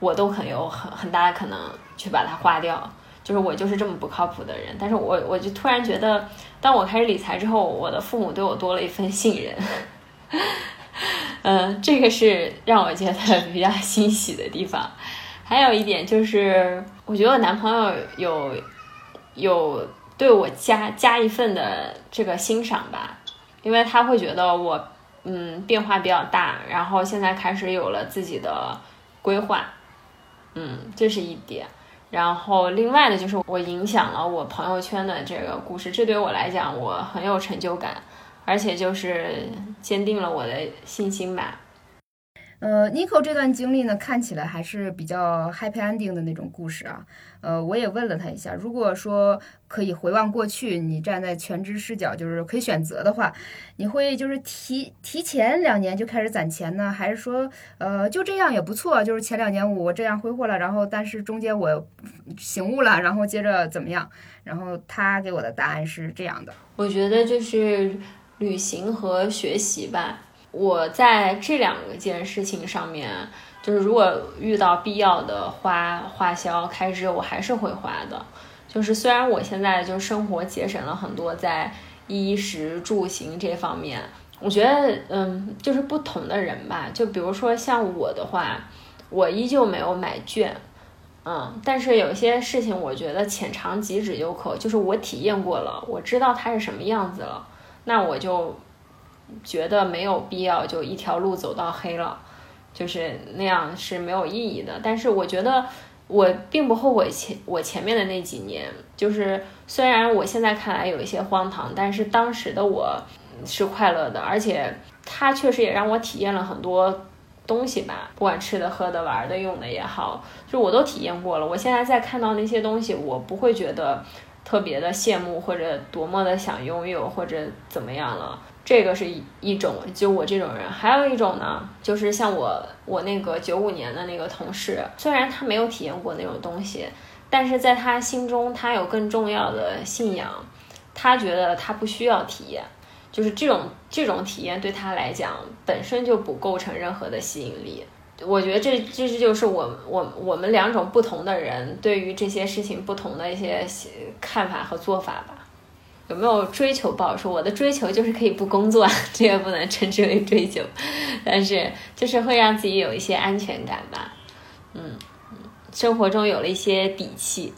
我都很有很很大的可能去把它花掉。就是我就是这么不靠谱的人。但是我我就突然觉得，当我开始理财之后，我的父母对我多了一份信任。嗯，这个是让我觉得比较欣喜的地方。还有一点就是，我觉得我男朋友有有对我加加一份的这个欣赏吧，因为他会觉得我嗯变化比较大，然后现在开始有了自己的规划，嗯，这是一点。然后另外的就是我影响了我朋友圈的这个故事，这对我来讲我很有成就感。而且就是坚定了我的信心吧。呃，Nico 这段经历呢，看起来还是比较 happy ending 的那种故事啊。呃，我也问了他一下，如果说可以回望过去，你站在全知视角，就是可以选择的话，你会就是提提前两年就开始攒钱呢，还是说呃就这样也不错？就是前两年我这样挥霍了，然后但是中间我醒悟了，然后接着怎么样？然后他给我的答案是这样的。我觉得就是。旅行和学习吧，我在这两件事情上面，就是如果遇到必要的花花销开支，我还是会花的。就是虽然我现在就生活节省了很多，在衣食住行这方面，我觉得，嗯，就是不同的人吧。就比如说像我的话，我依旧没有买券，嗯，但是有些事情我觉得浅尝即止就可，就是我体验过了，我知道它是什么样子了。那我就觉得没有必要就一条路走到黑了，就是那样是没有意义的。但是我觉得我并不后悔前我前面的那几年，就是虽然我现在看来有一些荒唐，但是当时的我是快乐的，而且它确实也让我体验了很多东西吧，不管吃的、喝的、玩的、用的也好，就我都体验过了。我现在再看到那些东西，我不会觉得。特别的羡慕或者多么的想拥有或者怎么样了，这个是一一种，就我这种人。还有一种呢，就是像我我那个九五年的那个同事，虽然他没有体验过那种东西，但是在他心中他有更重要的信仰，他觉得他不需要体验，就是这种这种体验对他来讲本身就不构成任何的吸引力。我觉得这这这就是我我我们两种不同的人对于这些事情不同的一些看法和做法吧。有没有追求不好说，我的追求就是可以不工作，这也不能称之为追求，但是就是会让自己有一些安全感吧。嗯，生活中有了一些底气。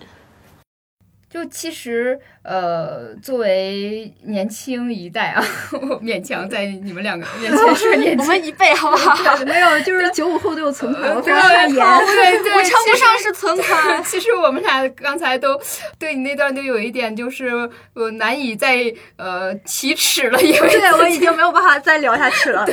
就其实，呃，作为年轻一代啊，我勉强在你们两个面前说年轻。我们一辈好不好？没有，就是 九五后都有存款，我对对对，我称不上是存款。其实我们俩刚才都对你那段都有一点，就是我难以再呃启齿了，因为我已经没有办法再聊下去了。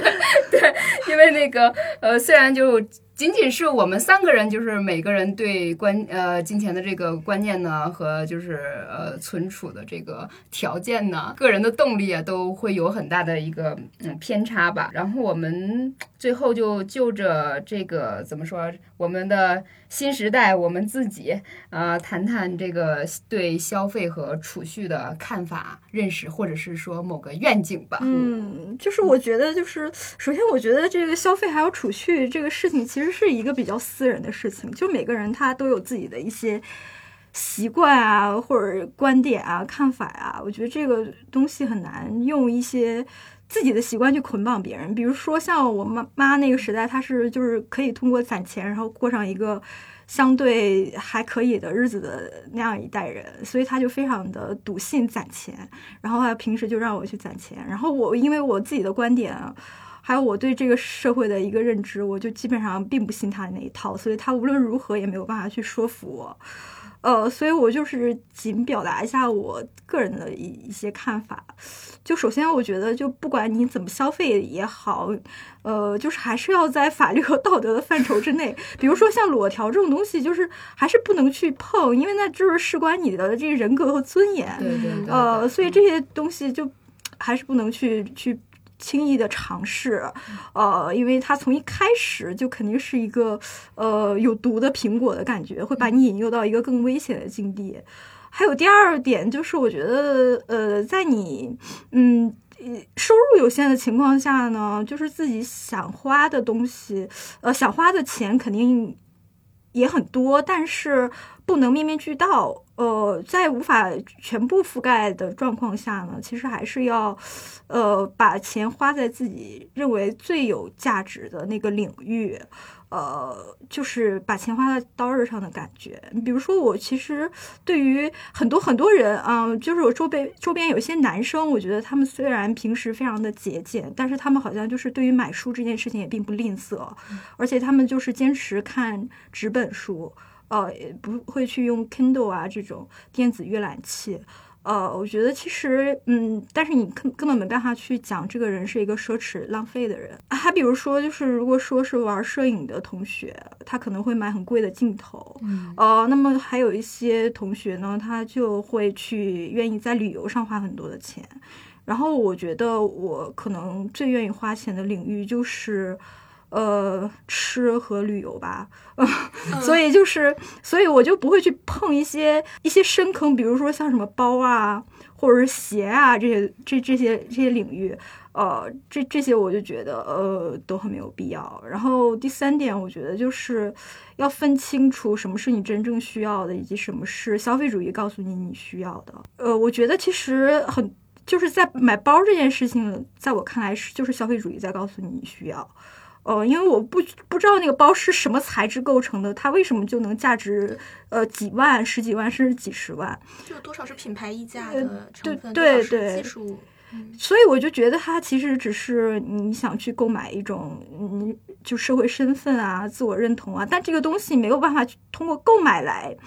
对，因为那个呃，虽然就。仅仅是我们三个人，就是每个人对观呃金钱的这个观念呢，和就是呃存储的这个条件呢，个人的动力啊，都会有很大的一个嗯偏差吧。然后我们最后就就着这个怎么说，我们的新时代，我们自己啊，谈谈这个对消费和储蓄的看法、认识，或者是说某个愿景吧。嗯，就是我觉得，就是首先，我觉得这个消费还有储蓄这个事情，其实是一个比较私人的事情。就每个人他都有自己的一些习惯啊，或者观点啊、看法啊。我觉得这个东西很难用一些自己的习惯去捆绑别人。比如说像我妈妈那个时代，她是就是可以通过攒钱，然后过上一个。相对还可以的日子的那样一代人，所以他就非常的笃信攒钱，然后他平时就让我去攒钱，然后我因为我自己的观点，还有我对这个社会的一个认知，我就基本上并不信他那一套，所以他无论如何也没有办法去说服我。呃，所以我就是仅表达一下我个人的一一些看法。就首先，我觉得就不管你怎么消费也好，呃，就是还是要在法律和道德的范畴之内。比如说像裸条这种东西，就是还是不能去碰，因为那就是事关你的这个人格和尊严。对对对。呃，所以这些东西就还是不能去去。轻易的尝试，呃，因为它从一开始就肯定是一个呃有毒的苹果的感觉，会把你引诱到一个更危险的境地。还有第二点就是，我觉得呃，在你嗯收入有限的情况下呢，就是自己想花的东西，呃，想花的钱肯定也很多，但是不能面面俱到。呃，在无法全部覆盖的状况下呢，其实还是要，呃，把钱花在自己认为最有价值的那个领域，呃，就是把钱花在刀刃上的感觉。你比如说，我其实对于很多很多人啊，就是我周边周边有些男生，我觉得他们虽然平时非常的节俭，但是他们好像就是对于买书这件事情也并不吝啬，而且他们就是坚持看纸本书。呃，不会去用 Kindle 啊这种电子阅览器。呃，我觉得其实，嗯，但是你根根本没办法去讲这个人是一个奢侈浪费的人。还比如说，就是如果说是玩摄影的同学，他可能会买很贵的镜头。呃，那么还有一些同学呢，他就会去愿意在旅游上花很多的钱。然后我觉得我可能最愿意花钱的领域就是。呃，吃和旅游吧，所以就是，所以我就不会去碰一些一些深坑，比如说像什么包啊，或者是鞋啊这些这这些这些领域，呃，这这些我就觉得呃都很没有必要。然后第三点，我觉得就是要分清楚什么是你真正需要的，以及什么是消费主义告诉你你需要的。呃，我觉得其实很就是在买包这件事情，在我看来是就是消费主义在告诉你你需要。呃，因为我不不知道那个包是什么材质构成的，它为什么就能价值呃几万、十几万甚至几十万？就多少是品牌溢价的成分，对对技术。所以我就觉得它其实只是你想去购买一种嗯，就社会身份啊、自我认同啊，但这个东西没有办法通过购买来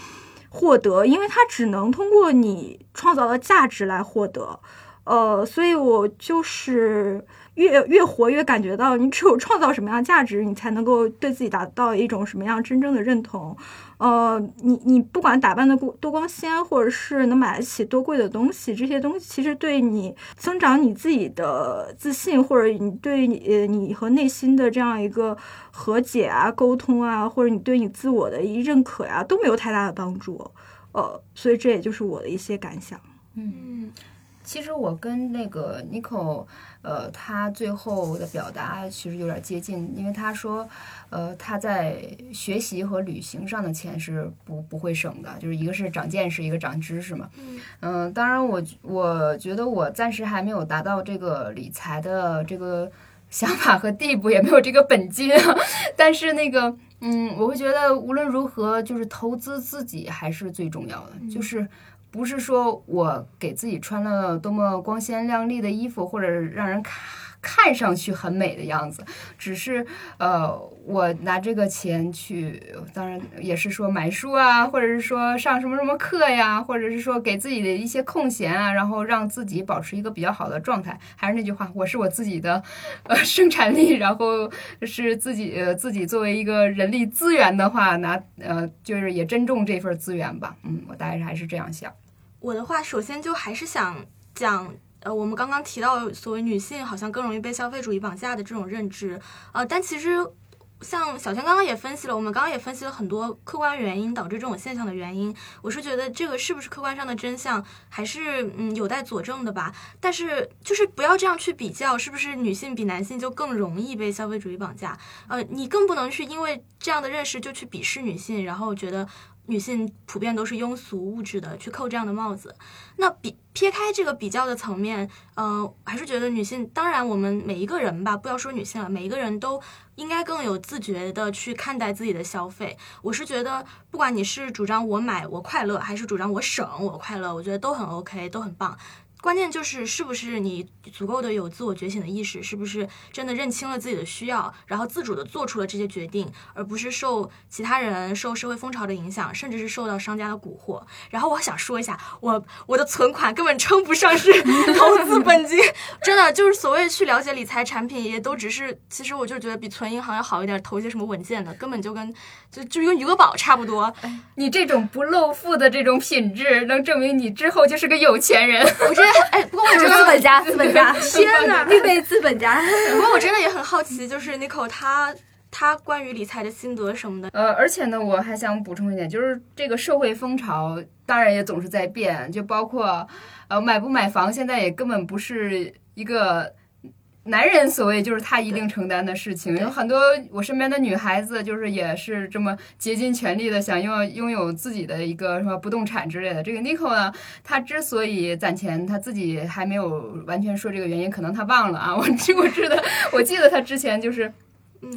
获得，因为它只能通过你创造的价值来获得。呃，所以我就是。越越活越感觉到，你只有创造什么样价值，你才能够对自己达到一种什么样真正的认同。呃，你你不管打扮的多多光鲜，或者是能买得起多贵的东西，这些东西其实对你增长你自己的自信，或者你对你呃你和内心的这样一个和解啊、沟通啊，或者你对你自我的一认可呀，都没有太大的帮助。呃，所以这也就是我的一些感想。嗯。其实我跟那个 Nico，呃，他最后的表达其实有点接近，因为他说，呃，他在学习和旅行上的钱是不不会省的，就是一个是长见识，一个长知识嘛。嗯，当然我我觉得我暂时还没有达到这个理财的这个想法和地步，也没有这个本金，但是那个，嗯，我会觉得无论如何，就是投资自己还是最重要的，就是。不是说我给自己穿了多么光鲜亮丽的衣服，或者让人看看上去很美的样子，只是呃，我拿这个钱去，当然也是说买书啊，或者是说上什么什么课呀，或者是说给自己的一些空闲啊，然后让自己保持一个比较好的状态。还是那句话，我是我自己的呃生产力，然后是自己自己作为一个人力资源的话，拿呃就是也珍重这份资源吧。嗯，我大概还是这样想。我的话，首先就还是想讲。呃，我们刚刚提到所谓女性好像更容易被消费主义绑架的这种认知，呃，但其实像小天刚刚也分析了，我们刚刚也分析了很多客观原因导致这种现象的原因。我是觉得这个是不是客观上的真相，还是嗯有待佐证的吧。但是就是不要这样去比较，是不是女性比男性就更容易被消费主义绑架？呃，你更不能去因为这样的认识就去鄙视女性，然后觉得。女性普遍都是庸俗物质的，去扣这样的帽子。那比撇开这个比较的层面，呃，还是觉得女性，当然我们每一个人吧，不要说女性了，每一个人都应该更有自觉的去看待自己的消费。我是觉得，不管你是主张我买我快乐，还是主张我省我快乐，我觉得都很 OK，都很棒。关键就是是不是你足够的有自我觉醒的意识，是不是真的认清了自己的需要，然后自主的做出了这些决定，而不是受其他人、受社会风潮的影响，甚至是受到商家的蛊惑。然后我想说一下，我我的存款根本称不上是 投资本金，真的就是所谓去了解理财产品，也都只是，其实我就觉得比存银行要好一点，投一些什么稳健的，根本就跟就就跟余额宝差不多。你这种不露富的这种品质，能证明你之后就是个有钱人。我这。哎，不过我真的资本家，资本家，天哪，必备资本家。不过我真的也很好奇，就是 Nico 他他关于理财的心得什么的。呃，而且呢，我还想补充一点，就是这个社会风潮当然也总是在变，就包括呃买不买房，现在也根本不是一个。男人所谓就是他一定承担的事情，有很多我身边的女孩子就是也是这么竭尽全力的想要拥有自己的一个什么不动产之类的。这个 Nico 呢，他之所以攒钱，他自己还没有完全说这个原因，可能他忘了啊。我 我记得我记得他之前就是。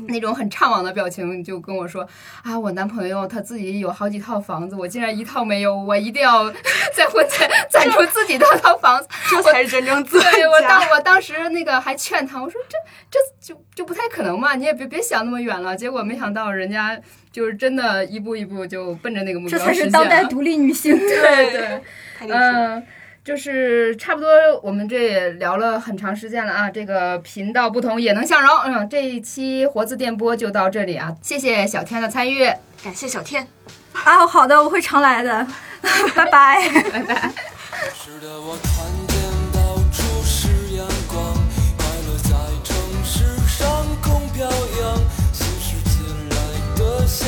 那种很怅惘的表情，就跟我说啊，我男朋友他自己有好几套房子，我竟然一套没有，我一定要再婚前攒出自己的套房子，这才是真正自对我当我当时那个还劝他，我说这这就就不太可能嘛，你也别别想那么远了。结果没想到人家就是真的一步一步就奔着那个目标这才是当代独立女性，对对，嗯。就是差不多，我们这也聊了很长时间了啊。这个频道不同也能相融，嗯，这一期活字电波就到这里啊。谢谢小天的参与，感谢小天。啊，好的，我会常来的，拜拜，拜拜。下